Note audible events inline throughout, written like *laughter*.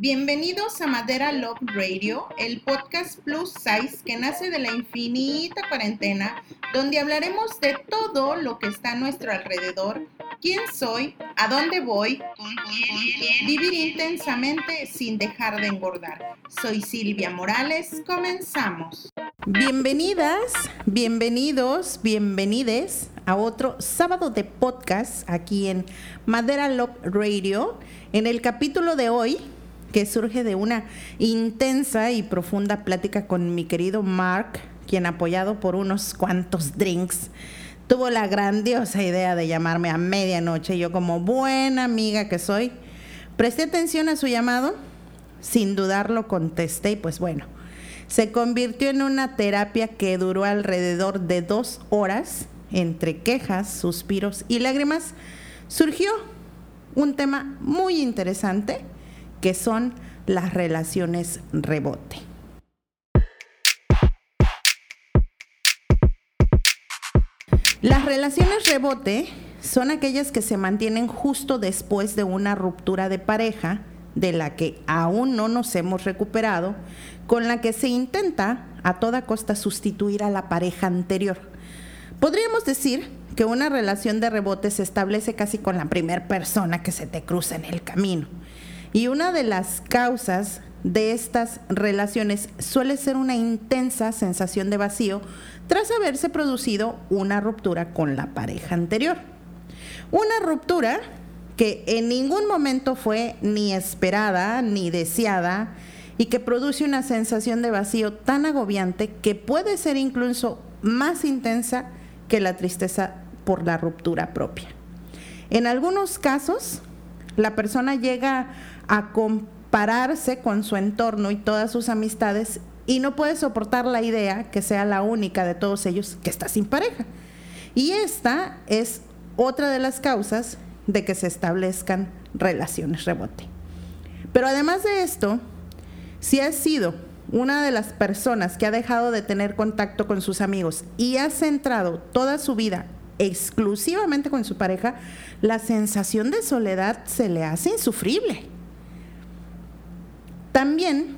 Bienvenidos a Madera Love Radio, el podcast plus size que nace de la infinita cuarentena, donde hablaremos de todo lo que está a nuestro alrededor, quién soy, a dónde voy, vivir intensamente sin dejar de engordar. Soy Silvia Morales, comenzamos. Bienvenidas, bienvenidos, bienvenides a otro sábado de podcast aquí en Madera Love Radio. En el capítulo de hoy que surge de una intensa y profunda plática con mi querido Mark, quien apoyado por unos cuantos drinks, tuvo la grandiosa idea de llamarme a medianoche. Yo como buena amiga que soy, presté atención a su llamado, sin dudarlo contesté y pues bueno, se convirtió en una terapia que duró alrededor de dos horas, entre quejas, suspiros y lágrimas. Surgió un tema muy interesante que son las relaciones rebote. Las relaciones rebote son aquellas que se mantienen justo después de una ruptura de pareja de la que aún no nos hemos recuperado, con la que se intenta a toda costa sustituir a la pareja anterior. Podríamos decir que una relación de rebote se establece casi con la primera persona que se te cruza en el camino. Y una de las causas de estas relaciones suele ser una intensa sensación de vacío tras haberse producido una ruptura con la pareja anterior. Una ruptura que en ningún momento fue ni esperada ni deseada y que produce una sensación de vacío tan agobiante que puede ser incluso más intensa que la tristeza por la ruptura propia. En algunos casos, la persona llega a compararse con su entorno y todas sus amistades y no puede soportar la idea que sea la única de todos ellos que está sin pareja. Y esta es otra de las causas de que se establezcan relaciones rebote. Pero además de esto, si has sido una de las personas que ha dejado de tener contacto con sus amigos y ha centrado toda su vida exclusivamente con su pareja, la sensación de soledad se le hace insufrible. También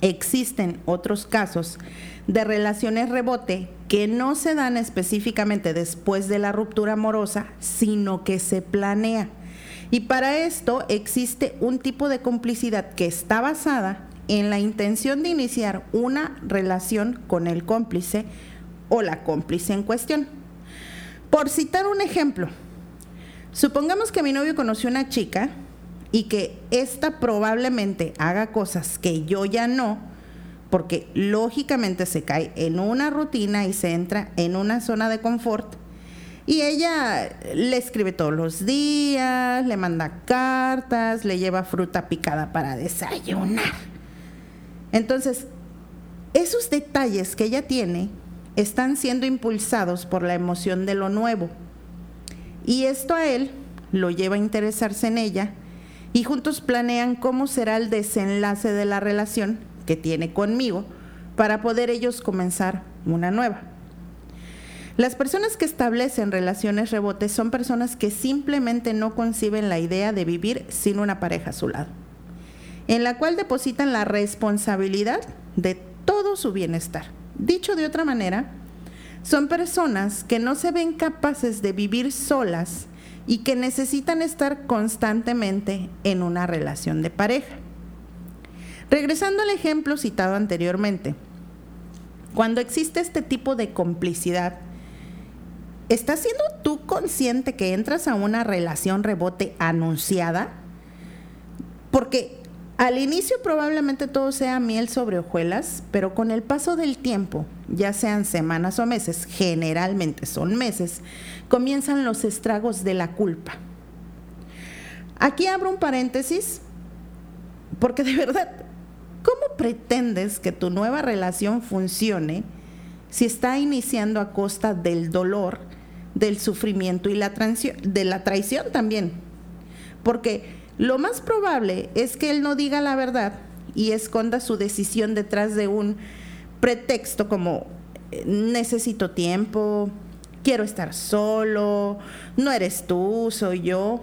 existen otros casos de relaciones rebote que no se dan específicamente después de la ruptura amorosa, sino que se planea. Y para esto existe un tipo de complicidad que está basada en la intención de iniciar una relación con el cómplice o la cómplice en cuestión. Por citar un ejemplo, supongamos que mi novio conoció una chica y que ésta probablemente haga cosas que yo ya no, porque lógicamente se cae en una rutina y se entra en una zona de confort. Y ella le escribe todos los días, le manda cartas, le lleva fruta picada para desayunar. Entonces, esos detalles que ella tiene están siendo impulsados por la emoción de lo nuevo. Y esto a él lo lleva a interesarse en ella y juntos planean cómo será el desenlace de la relación que tiene conmigo para poder ellos comenzar una nueva. Las personas que establecen relaciones rebotes son personas que simplemente no conciben la idea de vivir sin una pareja a su lado, en la cual depositan la responsabilidad de todo su bienestar. Dicho de otra manera, son personas que no se ven capaces de vivir solas y que necesitan estar constantemente en una relación de pareja. Regresando al ejemplo citado anteriormente, cuando existe este tipo de complicidad, ¿estás siendo tú consciente que entras a una relación rebote anunciada? Porque al inicio probablemente todo sea miel sobre hojuelas, pero con el paso del tiempo, ya sean semanas o meses, generalmente son meses, comienzan los estragos de la culpa. Aquí abro un paréntesis, porque de *laughs* verdad, ¿cómo pretendes que tu nueva relación funcione si está iniciando a costa del dolor, del sufrimiento y la de la traición también? Porque lo más probable es que él no diga la verdad y esconda su decisión detrás de un pretexto como eh, necesito tiempo, quiero estar solo, no eres tú, soy yo.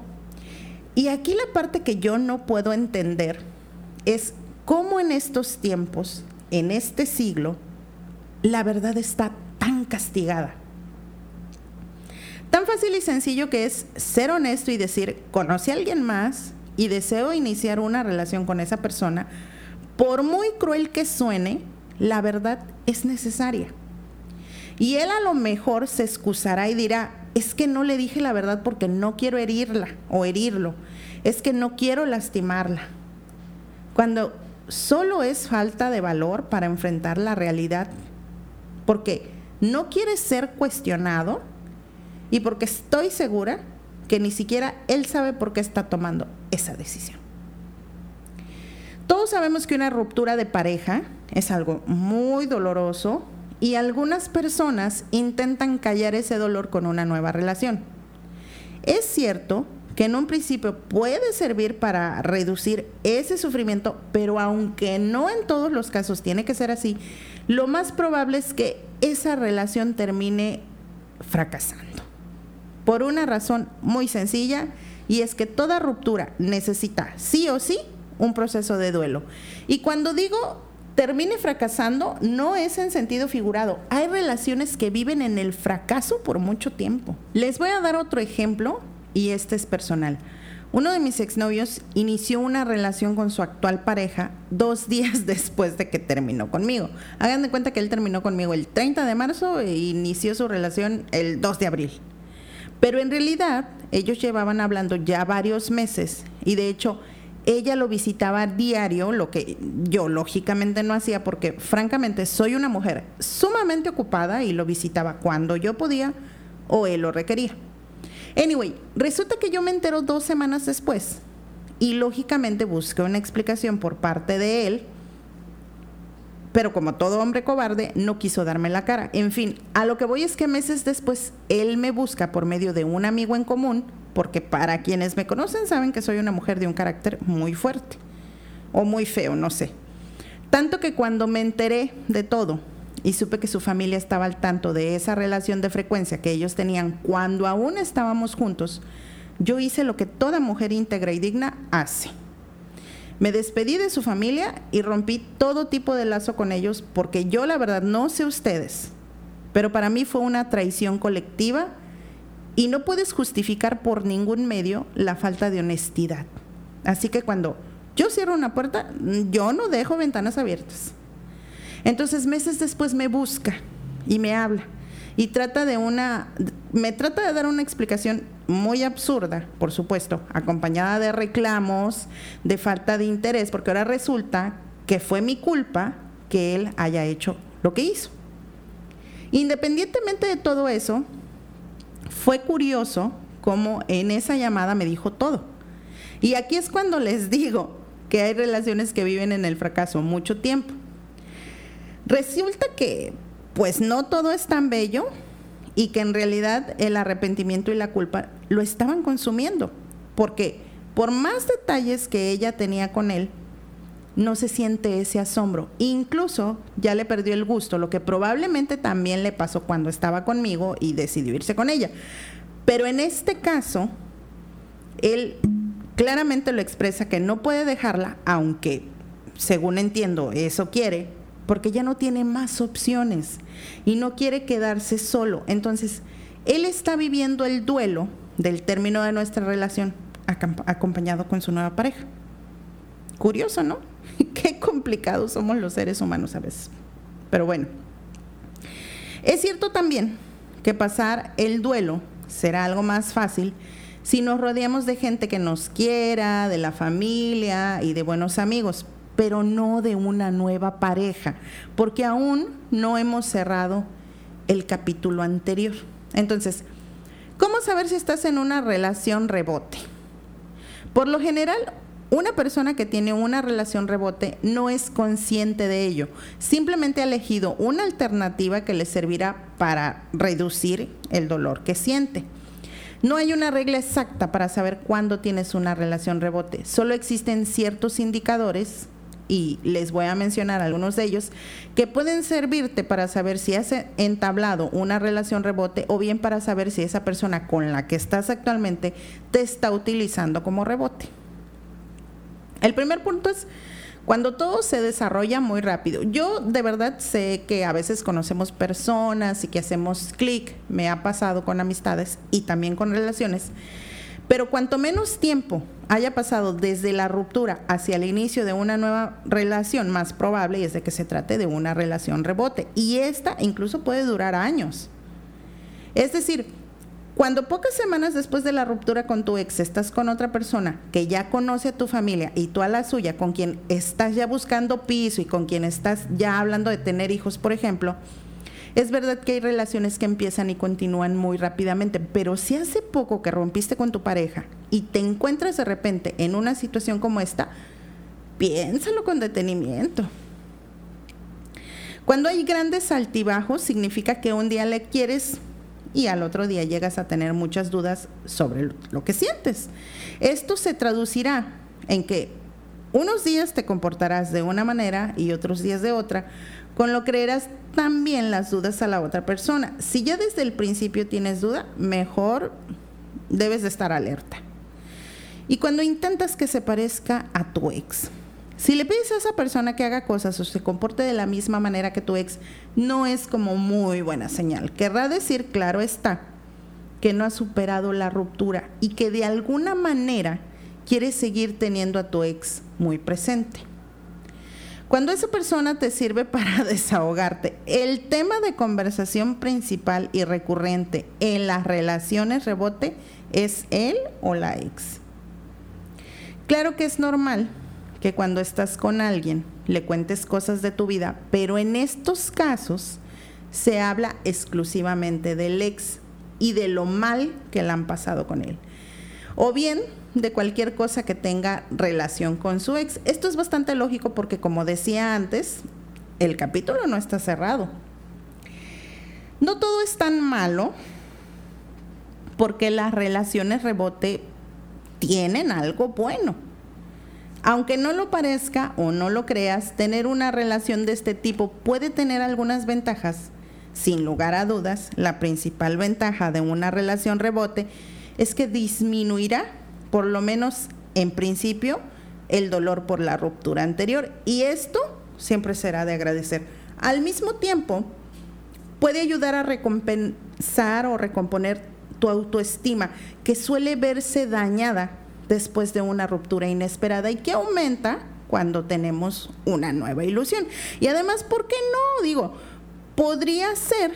Y aquí la parte que yo no puedo entender es cómo en estos tiempos, en este siglo, la verdad está tan castigada. Tan fácil y sencillo que es ser honesto y decir, conoce a alguien más y deseo iniciar una relación con esa persona, por muy cruel que suene, la verdad es necesaria. Y él a lo mejor se excusará y dirá, es que no le dije la verdad porque no quiero herirla o herirlo, es que no quiero lastimarla. Cuando solo es falta de valor para enfrentar la realidad, porque no quiere ser cuestionado y porque estoy segura que ni siquiera él sabe por qué está tomando esa decisión. Todos sabemos que una ruptura de pareja es algo muy doloroso y algunas personas intentan callar ese dolor con una nueva relación. Es cierto que en un principio puede servir para reducir ese sufrimiento, pero aunque no en todos los casos tiene que ser así, lo más probable es que esa relación termine fracasando. Por una razón muy sencilla, y es que toda ruptura necesita sí o sí un proceso de duelo. Y cuando digo termine fracasando, no es en sentido figurado. Hay relaciones que viven en el fracaso por mucho tiempo. Les voy a dar otro ejemplo y este es personal. Uno de mis exnovios inició una relación con su actual pareja dos días *laughs* después de que terminó conmigo. Hagan de cuenta que él terminó conmigo el 30 de marzo e inició su relación el 2 de abril. Pero en realidad ellos llevaban hablando ya varios meses y de hecho ella lo visitaba diario, lo que yo lógicamente no hacía porque francamente soy una mujer sumamente ocupada y lo visitaba cuando yo podía o él lo requería. Anyway, resulta que yo me entero dos semanas después y lógicamente busqué una explicación por parte de él, pero como todo hombre cobarde, no quiso darme la cara. En fin, a lo que voy es que meses después él me busca por medio de un amigo en común, porque para quienes me conocen saben que soy una mujer de un carácter muy fuerte o muy feo, no sé. Tanto que cuando me enteré de todo, y supe que su familia estaba al tanto de esa relación de frecuencia que ellos tenían cuando aún estábamos juntos, yo hice lo que toda mujer íntegra y digna hace. Me despedí de su familia y rompí todo tipo de lazo con ellos porque yo la verdad no sé ustedes, pero para mí fue una traición colectiva y no puedes justificar por ningún medio la falta de honestidad. Así que cuando yo cierro una puerta, yo no dejo ventanas abiertas. Entonces meses después me busca y me habla y trata de una, me trata de dar una explicación muy absurda, por supuesto, acompañada de reclamos, de falta de interés, porque ahora resulta que fue mi culpa que él haya hecho lo que hizo. Independientemente de todo eso, fue curioso cómo en esa llamada me dijo todo. Y aquí es cuando les digo que hay relaciones que viven en el fracaso mucho tiempo. Resulta que pues no todo es tan bello y que en realidad el arrepentimiento y la culpa lo estaban consumiendo, porque por más detalles que ella tenía con él, no se siente ese asombro. Incluso ya le perdió el gusto, lo que probablemente también le pasó cuando estaba conmigo y decidió irse con ella. Pero en este caso, él claramente lo expresa que no puede dejarla, aunque, según entiendo, eso quiere, porque ya no tiene más opciones y no quiere quedarse solo. Entonces, él está viviendo el duelo del término de nuestra relación acompañado con su nueva pareja. Curioso, ¿no? *laughs* Qué complicados somos los seres humanos a veces. Pero bueno, es cierto también que pasar el duelo será algo más fácil si nos rodeamos de gente que nos quiera, de la familia y de buenos amigos pero no de una nueva pareja, porque aún no hemos cerrado el capítulo anterior. Entonces, ¿cómo saber si estás en una relación rebote? Por lo general, una persona que tiene una relación rebote no es consciente de ello, simplemente ha elegido una alternativa que le servirá para reducir el dolor que siente. No hay una regla exacta para saber cuándo tienes una relación rebote, solo existen ciertos indicadores y les voy a mencionar algunos de ellos, que pueden servirte para saber si has entablado una relación rebote o bien para saber si esa persona con la que estás actualmente te está utilizando como rebote. El primer punto es cuando todo se desarrolla muy rápido. Yo de verdad sé que a veces conocemos personas y que hacemos clic, me ha pasado con amistades y también con relaciones, pero cuanto menos tiempo haya pasado desde la ruptura hacia el inicio de una nueva relación, más probable es de que se trate de una relación rebote. Y esta incluso puede durar años. Es decir, cuando pocas semanas después de la ruptura con tu ex estás con otra persona que ya conoce a tu familia y tú a la suya, con quien estás ya buscando piso y con quien estás ya hablando de tener hijos, por ejemplo, es verdad que hay relaciones que empiezan y continúan muy rápidamente, pero si hace poco que rompiste con tu pareja y te encuentras de repente en una situación como esta, piénsalo con detenimiento. Cuando hay grandes altibajos, significa que un día le quieres y al otro día llegas a tener muchas dudas sobre lo que sientes. Esto se traducirá en que unos días te comportarás de una manera y otros días de otra, con lo creerás también las dudas a la otra persona. Si ya desde el principio tienes duda, mejor debes de estar alerta. Y cuando intentas que se parezca a tu ex, si le pides a esa persona que haga cosas o se comporte de la misma manera que tu ex, no es como muy buena señal. Querrá decir, claro está, que no ha superado la ruptura y que de alguna manera quiere seguir teniendo a tu ex muy presente. Cuando esa persona te sirve *laughs* para desahogarte, el tema de conversación principal y recurrente en las relaciones rebote es él o la ex. Claro que es normal que cuando estás con alguien le cuentes cosas de tu vida, pero en estos casos se habla exclusivamente del ex y de lo mal que le han pasado con él. O bien de cualquier cosa que tenga relación con su ex. Esto es bastante lógico porque como decía antes, el capítulo no está cerrado. No todo es tan malo porque las relaciones rebote tienen algo bueno. Aunque no lo parezca o no lo creas, tener una relación de este tipo puede tener algunas ventajas. Sin lugar a dudas, la principal ventaja de una relación rebote es que disminuirá por lo menos en principio, el dolor por la ruptura anterior. Y esto siempre será de agradecer. Al mismo tiempo, puede ayudar a recompensar o recomponer tu autoestima, que suele verse dañada después de una ruptura inesperada y que aumenta cuando tenemos una nueva ilusión. Y además, ¿por qué no? Digo, podría ser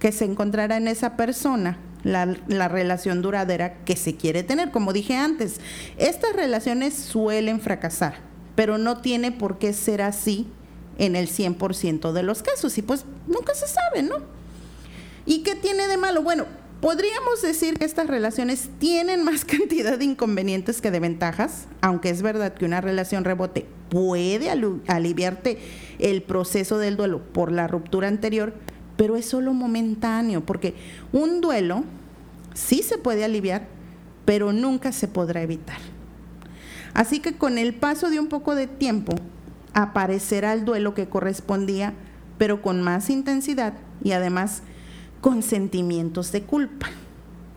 que se encontrara en esa persona la, relación duradera que se quiere tener. Como dije antes, estas relaciones suelen fracasar, pero no tiene por qué ser así en el 100% de los casos. Y pues nunca se sabe, ¿no? ¿Y qué tiene de malo? Bueno, podríamos decir que estas relaciones tienen más *laughs* cantidad de inconvenientes que de ventajas, aunque es verdad que una relación rebote puede aliviarte el proceso del duelo por la ruptura anterior, pero es solo momentáneo, porque un duelo sí se puede aliviar, pero nunca se podrá evitar. Así que con el paso de un poco de tiempo, aparecerá el duelo que correspondía, pero con más intensidad y además con sentimientos de culpa,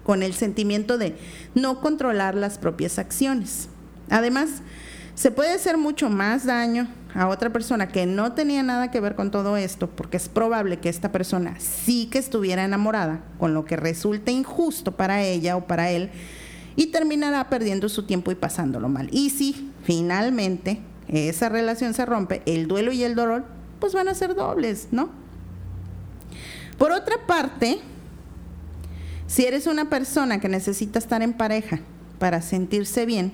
con el sentimiento de no controlar las propias acciones. Además, se puede hacer mucho más daño a otra persona que no tenía nada que ver con todo esto, porque es probable que esta persona sí que estuviera enamorada, con lo que resulte injusto para ella o para él, y terminará perdiendo su tiempo y pasándolo mal. Y si finalmente esa relación se rompe, el duelo y el dolor, pues van a ser dobles, ¿no? Por otra parte, si eres una persona que necesita estar en pareja para sentirse bien,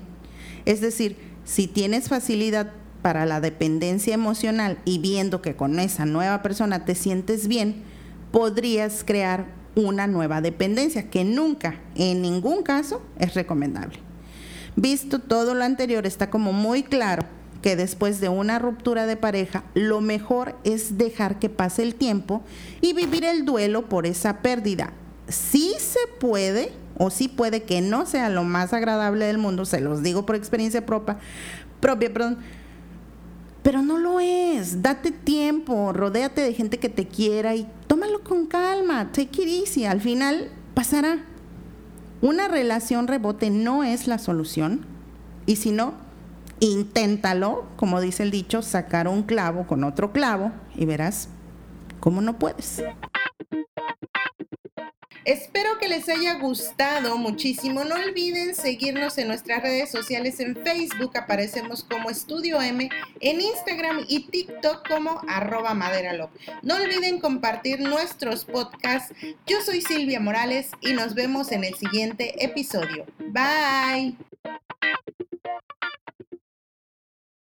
es decir, si tienes facilidad para la dependencia emocional y viendo que con esa nueva persona te sientes bien, podrías crear una nueva dependencia que nunca, en ningún caso, es recomendable. Visto todo lo anterior, está como muy claro que después de una ruptura de pareja, lo mejor es dejar que pase el tiempo y vivir el duelo por esa pérdida. Sí se puede, o sí puede que no sea lo más agradable del mundo, se los digo por experiencia propia, perdón, pero no lo es. Date tiempo, rodéate de gente que te quiera y tómalo con calma, take it easy. Al final pasará. Una relación rebote no es la solución y si no, inténtalo, como dice el dicho, sacar un clavo con otro clavo y verás cómo no puedes. Espero que les haya gustado muchísimo. No olviden seguirnos en nuestras redes sociales. En Facebook aparecemos como Estudio M, en Instagram y TikTok como arroba maderalop. No olviden compartir nuestros podcasts. Yo soy Silvia Morales y nos vemos en el siguiente episodio. Bye.